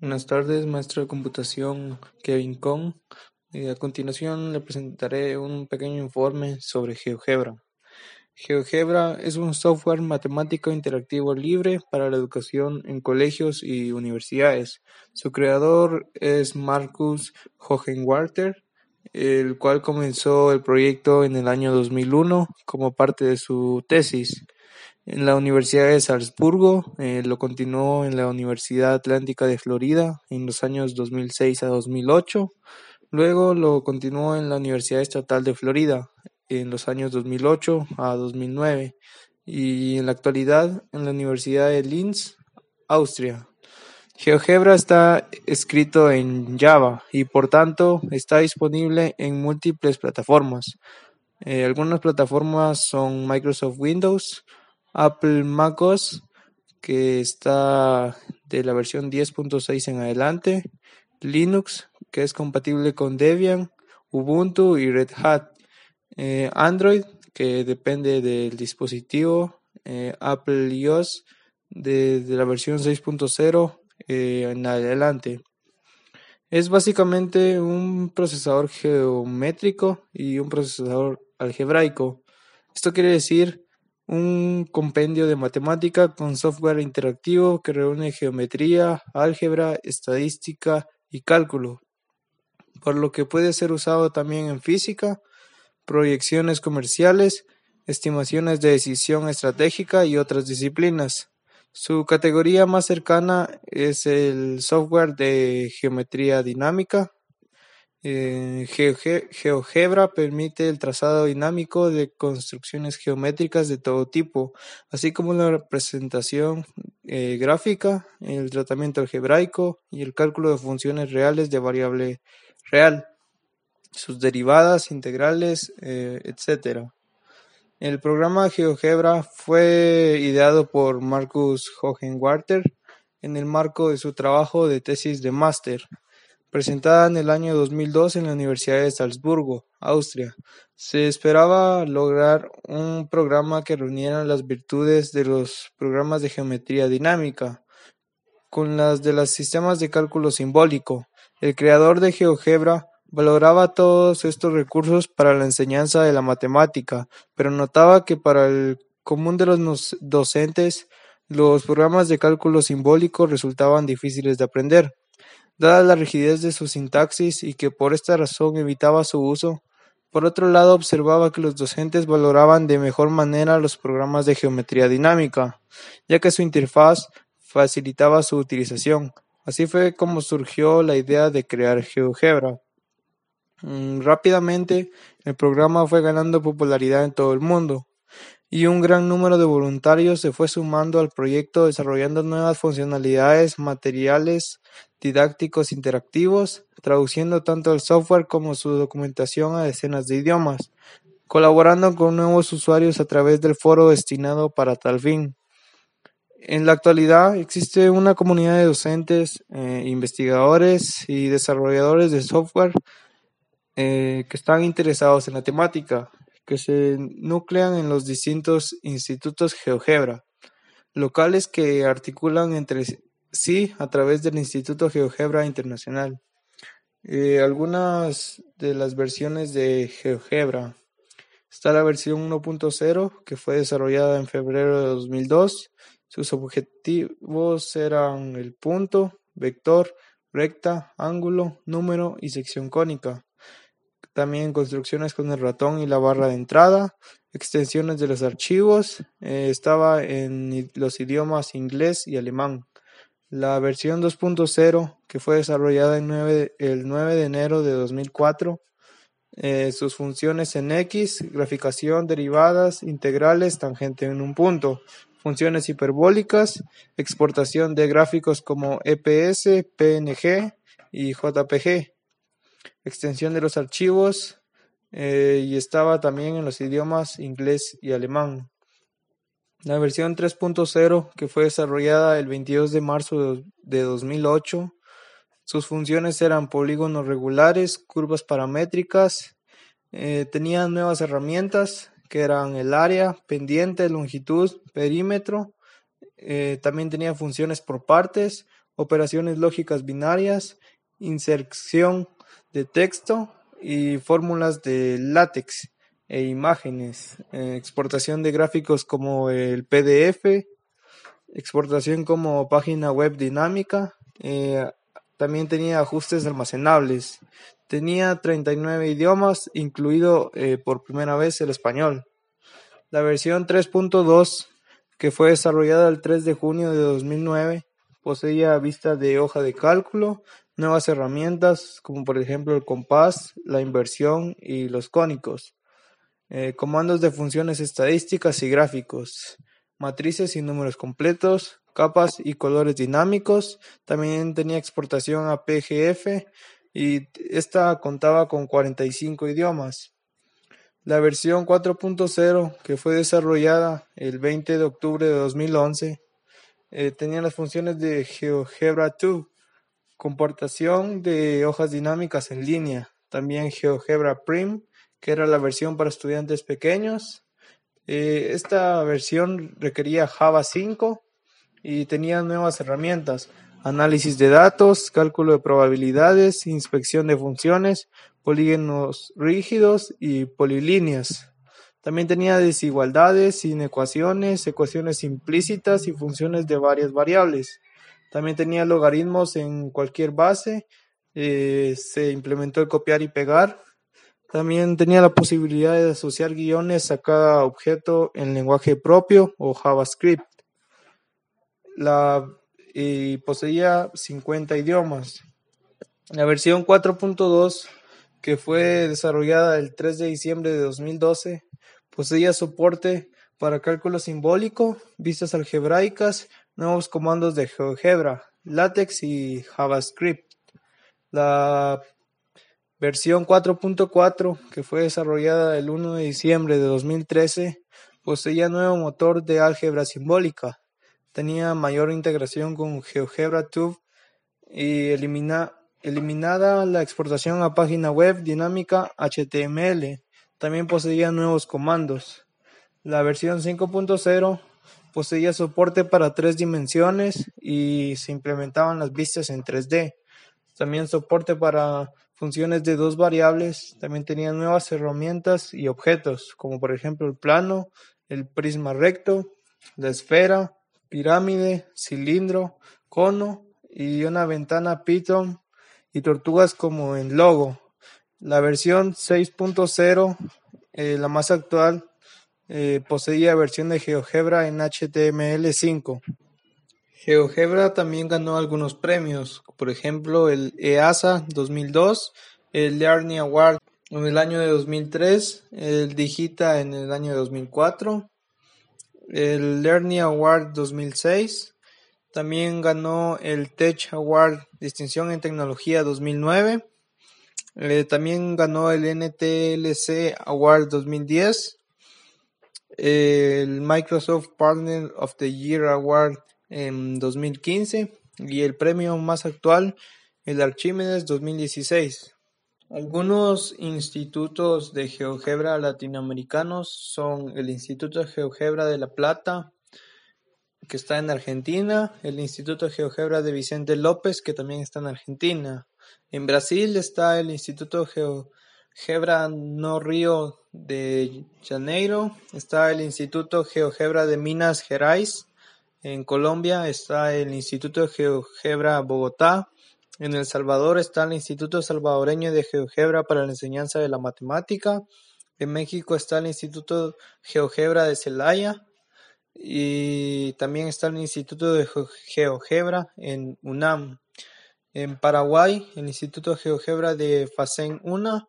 Buenas tardes, maestro de computación Kevin Kong. a continuación le presentaré un pequeño informe sobre GeoGebra. GeoGebra es un software matemático interactivo libre para la educación en colegios y universidades. Su creador es Marcus Hohenwarter, el cual comenzó el proyecto en el año 2001 como parte de su tesis en la Universidad de Salzburgo, eh, lo continuó en la Universidad Atlántica de Florida en los años 2006 a 2008, luego lo continuó en la Universidad Estatal de Florida en los años 2008 a 2009 y en la actualidad en la Universidad de Linz, Austria. GeoGebra está escrito en Java y por tanto está disponible en múltiples plataformas. Eh, algunas plataformas son Microsoft Windows, Apple MacOS, que está de la versión 10.6 en adelante, Linux, que es compatible con Debian, Ubuntu y Red Hat, eh, Android, que depende del dispositivo, eh, Apple iOS, de, la versión 6.0 eh, en adelante. Es básicamente un procesador geométrico y un procesador algebraico. Esto quiere decir un compendio de matemática con software interactivo que reúne geometría, álgebra, estadística y cálculo, por lo que puede ser usado también en física, proyecciones comerciales, estimaciones de decisión estratégica y otras disciplinas. Su categoría más cercana es el software de geometría dinámica, eh, GeoGebra permite el trazado dinámico de construcciones geométricas de todo tipo, así como la representación eh, gráfica, el tratamiento algebraico y el cálculo de funciones reales de variable real, sus derivadas, integrales, eh, etc. El programa GeoGebra fue ideado por Marcus Hohenwarter en el marco de su trabajo de tesis de máster presentada en el año 2002 en la Universidad de Salzburgo, Austria. Se esperaba lograr un programa que reuniera las virtudes de los programas de geometría dinámica con las de los sistemas de cálculo simbólico. El creador de GeoGebra valoraba todos estos recursos para la enseñanza de la matemática, pero notaba que para el común de los docentes los programas de cálculo simbólico resultaban difíciles de aprender dada la rigidez de su sintaxis y que por esta razón evitaba su uso. Por otro lado, observaba que los docentes valoraban de mejor manera los programas de geometría dinámica, ya que su interfaz facilitaba su utilización. Así fue como surgió la idea de crear GeoGebra. Mm, rápidamente, el programa fue ganando popularidad en todo el mundo y un gran número de voluntarios se fue sumando al proyecto desarrollando nuevas funcionalidades, materiales didácticos interactivos, traduciendo tanto el software como su documentación a decenas de idiomas, colaborando con nuevos usuarios a través del foro destinado para tal fin. En la actualidad existe una comunidad de docentes, eh, investigadores y desarrolladores de software eh, que están interesados en la temática, que se nuclean en los distintos institutos GeoGebra, locales que articulan entre sí a través del Instituto GeoGebra Internacional. Eh, algunas de las versiones de GeoGebra. Está la versión 1.0 que fue desarrollada en febrero de 2002. Sus objetivos eran el punto, vector, recta, ángulo, número y sección cónica también construcciones con el ratón y la barra de entrada, extensiones de los archivos, eh, estaba en los idiomas inglés y alemán. La versión 2.0, que fue desarrollada el 9, el 9 de enero de 2004, eh, sus funciones en X, graficación, derivadas, integrales, tangente en un punto, funciones hiperbólicas, exportación de gráficos como EPS, PNG y JPG, extensión de los archivos eh, y estaba también en los idiomas inglés y alemán. La versión 3.0 que fue desarrollada el 22 de marzo de 2008, sus funciones eran polígonos regulares, curvas paramétricas, eh, tenían nuevas herramientas que eran el área, pendiente, longitud, perímetro, eh, también tenía funciones por partes, operaciones lógicas binarias, inserción de texto y fórmulas de látex e imágenes, eh, exportación de gráficos como el PDF, exportación como página web dinámica, eh, también tenía ajustes almacenables, tenía 39 idiomas, incluido eh, por primera vez el español. La versión 3.2, que fue desarrollada el 3 de junio de 2009, poseía vista de hoja de cálculo, nuevas herramientas como por ejemplo el compás, la inversión y los cónicos, eh, comandos de funciones estadísticas y gráficos, matrices y números completos, capas y colores dinámicos, también tenía exportación a PGF y esta contaba con 45 idiomas. La versión 4.0 que fue desarrollada el 20 de octubre de 2011 eh, tenía las funciones de GeoGebra 2, comportación de hojas dinámicas en línea, también GeoGebra Prim, que era la versión para estudiantes pequeños. Eh, esta versión requería Java 5 y tenía nuevas herramientas, análisis de datos, cálculo de probabilidades, inspección de funciones, polígonos rígidos y polilíneas. También tenía desigualdades, inecuaciones, ecuaciones implícitas y funciones de varias variables. También tenía logaritmos en cualquier base. Eh, se implementó el copiar y pegar. También tenía la posibilidad de asociar guiones a cada objeto en lenguaje propio o JavaScript. La, y poseía 50 idiomas. La versión 4.2, que fue desarrollada el 3 de diciembre de 2012, poseía soporte para cálculo simbólico, vistas algebraicas, nuevos comandos de GeoGebra, LaTeX y JavaScript. La versión 4.4, que fue desarrollada el 1 de diciembre de 2013, poseía nuevo motor de álgebra simbólica, tenía mayor integración con GeoGebra Tube y eliminada la exportación a página web dinámica HTML. También poseía nuevos comandos. La versión 5.0 poseía soporte para tres dimensiones y se implementaban las vistas en 3D. También soporte para funciones de dos variables. También tenía nuevas herramientas y objetos, como por ejemplo el plano, el prisma recto, la esfera, pirámide, cilindro, cono y una ventana Python y tortugas como en Logo. La versión 6.0, eh, la más actual, eh, poseía versión de GeoGebra en HTML5. GeoGebra también ganó algunos premios, por ejemplo el EASA 2002, el Learning Award en el año de 2003, el Digita en el año de 2004, el Learning Award 2006, también ganó el Tech Award Distinción en Tecnología 2009 eh, también ganó el NTLC Award 2010, el Microsoft Partner of the Year Award en 2015 y el premio más actual, el Archimedes 2016. Algunos institutos de GeoGebra latinoamericanos son el Instituto GeoGebra de La Plata, que está en Argentina, el Instituto GeoGebra de Vicente López, que también está en Argentina, en Brasil está el Instituto GeoGebra no Río de Janeiro, está el Instituto GeoGebra de Minas Gerais, en Colombia está el Instituto GeoGebra Bogotá, en El Salvador está el Instituto Salvadoreño de GeoGebra para la Enseñanza de la Matemática, en México está el Instituto GeoGebra de Celaya y también está el Instituto de GeoGebra en UNAM. En Paraguay, el Instituto GeoGebra de Facén una.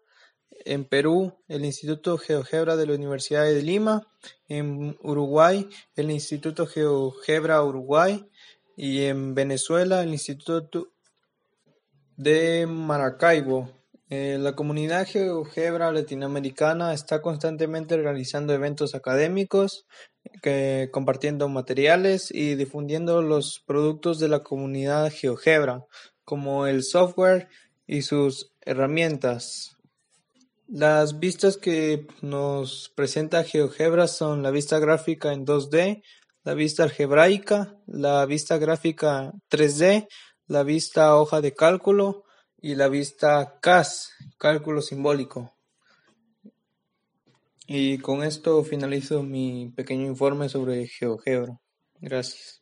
En Perú, el Instituto GeoGebra de la Universidad de Lima. En Uruguay, el Instituto GeoGebra Uruguay. Y en Venezuela, el Instituto de Maracaibo. Eh, la comunidad GeoGebra latinoamericana está constantemente organizando eventos académicos, compartiendo materiales y difundiendo los productos de la comunidad GeoGebra como el software y sus herramientas. Las vistas que nos presenta GeoGebra son la vista gráfica en 2D, la vista algebraica, la vista gráfica 3D, la vista hoja de cálculo y la vista CAS, cálculo simbólico. Y con esto finalizo mi pequeño informe sobre GeoGebra. Gracias.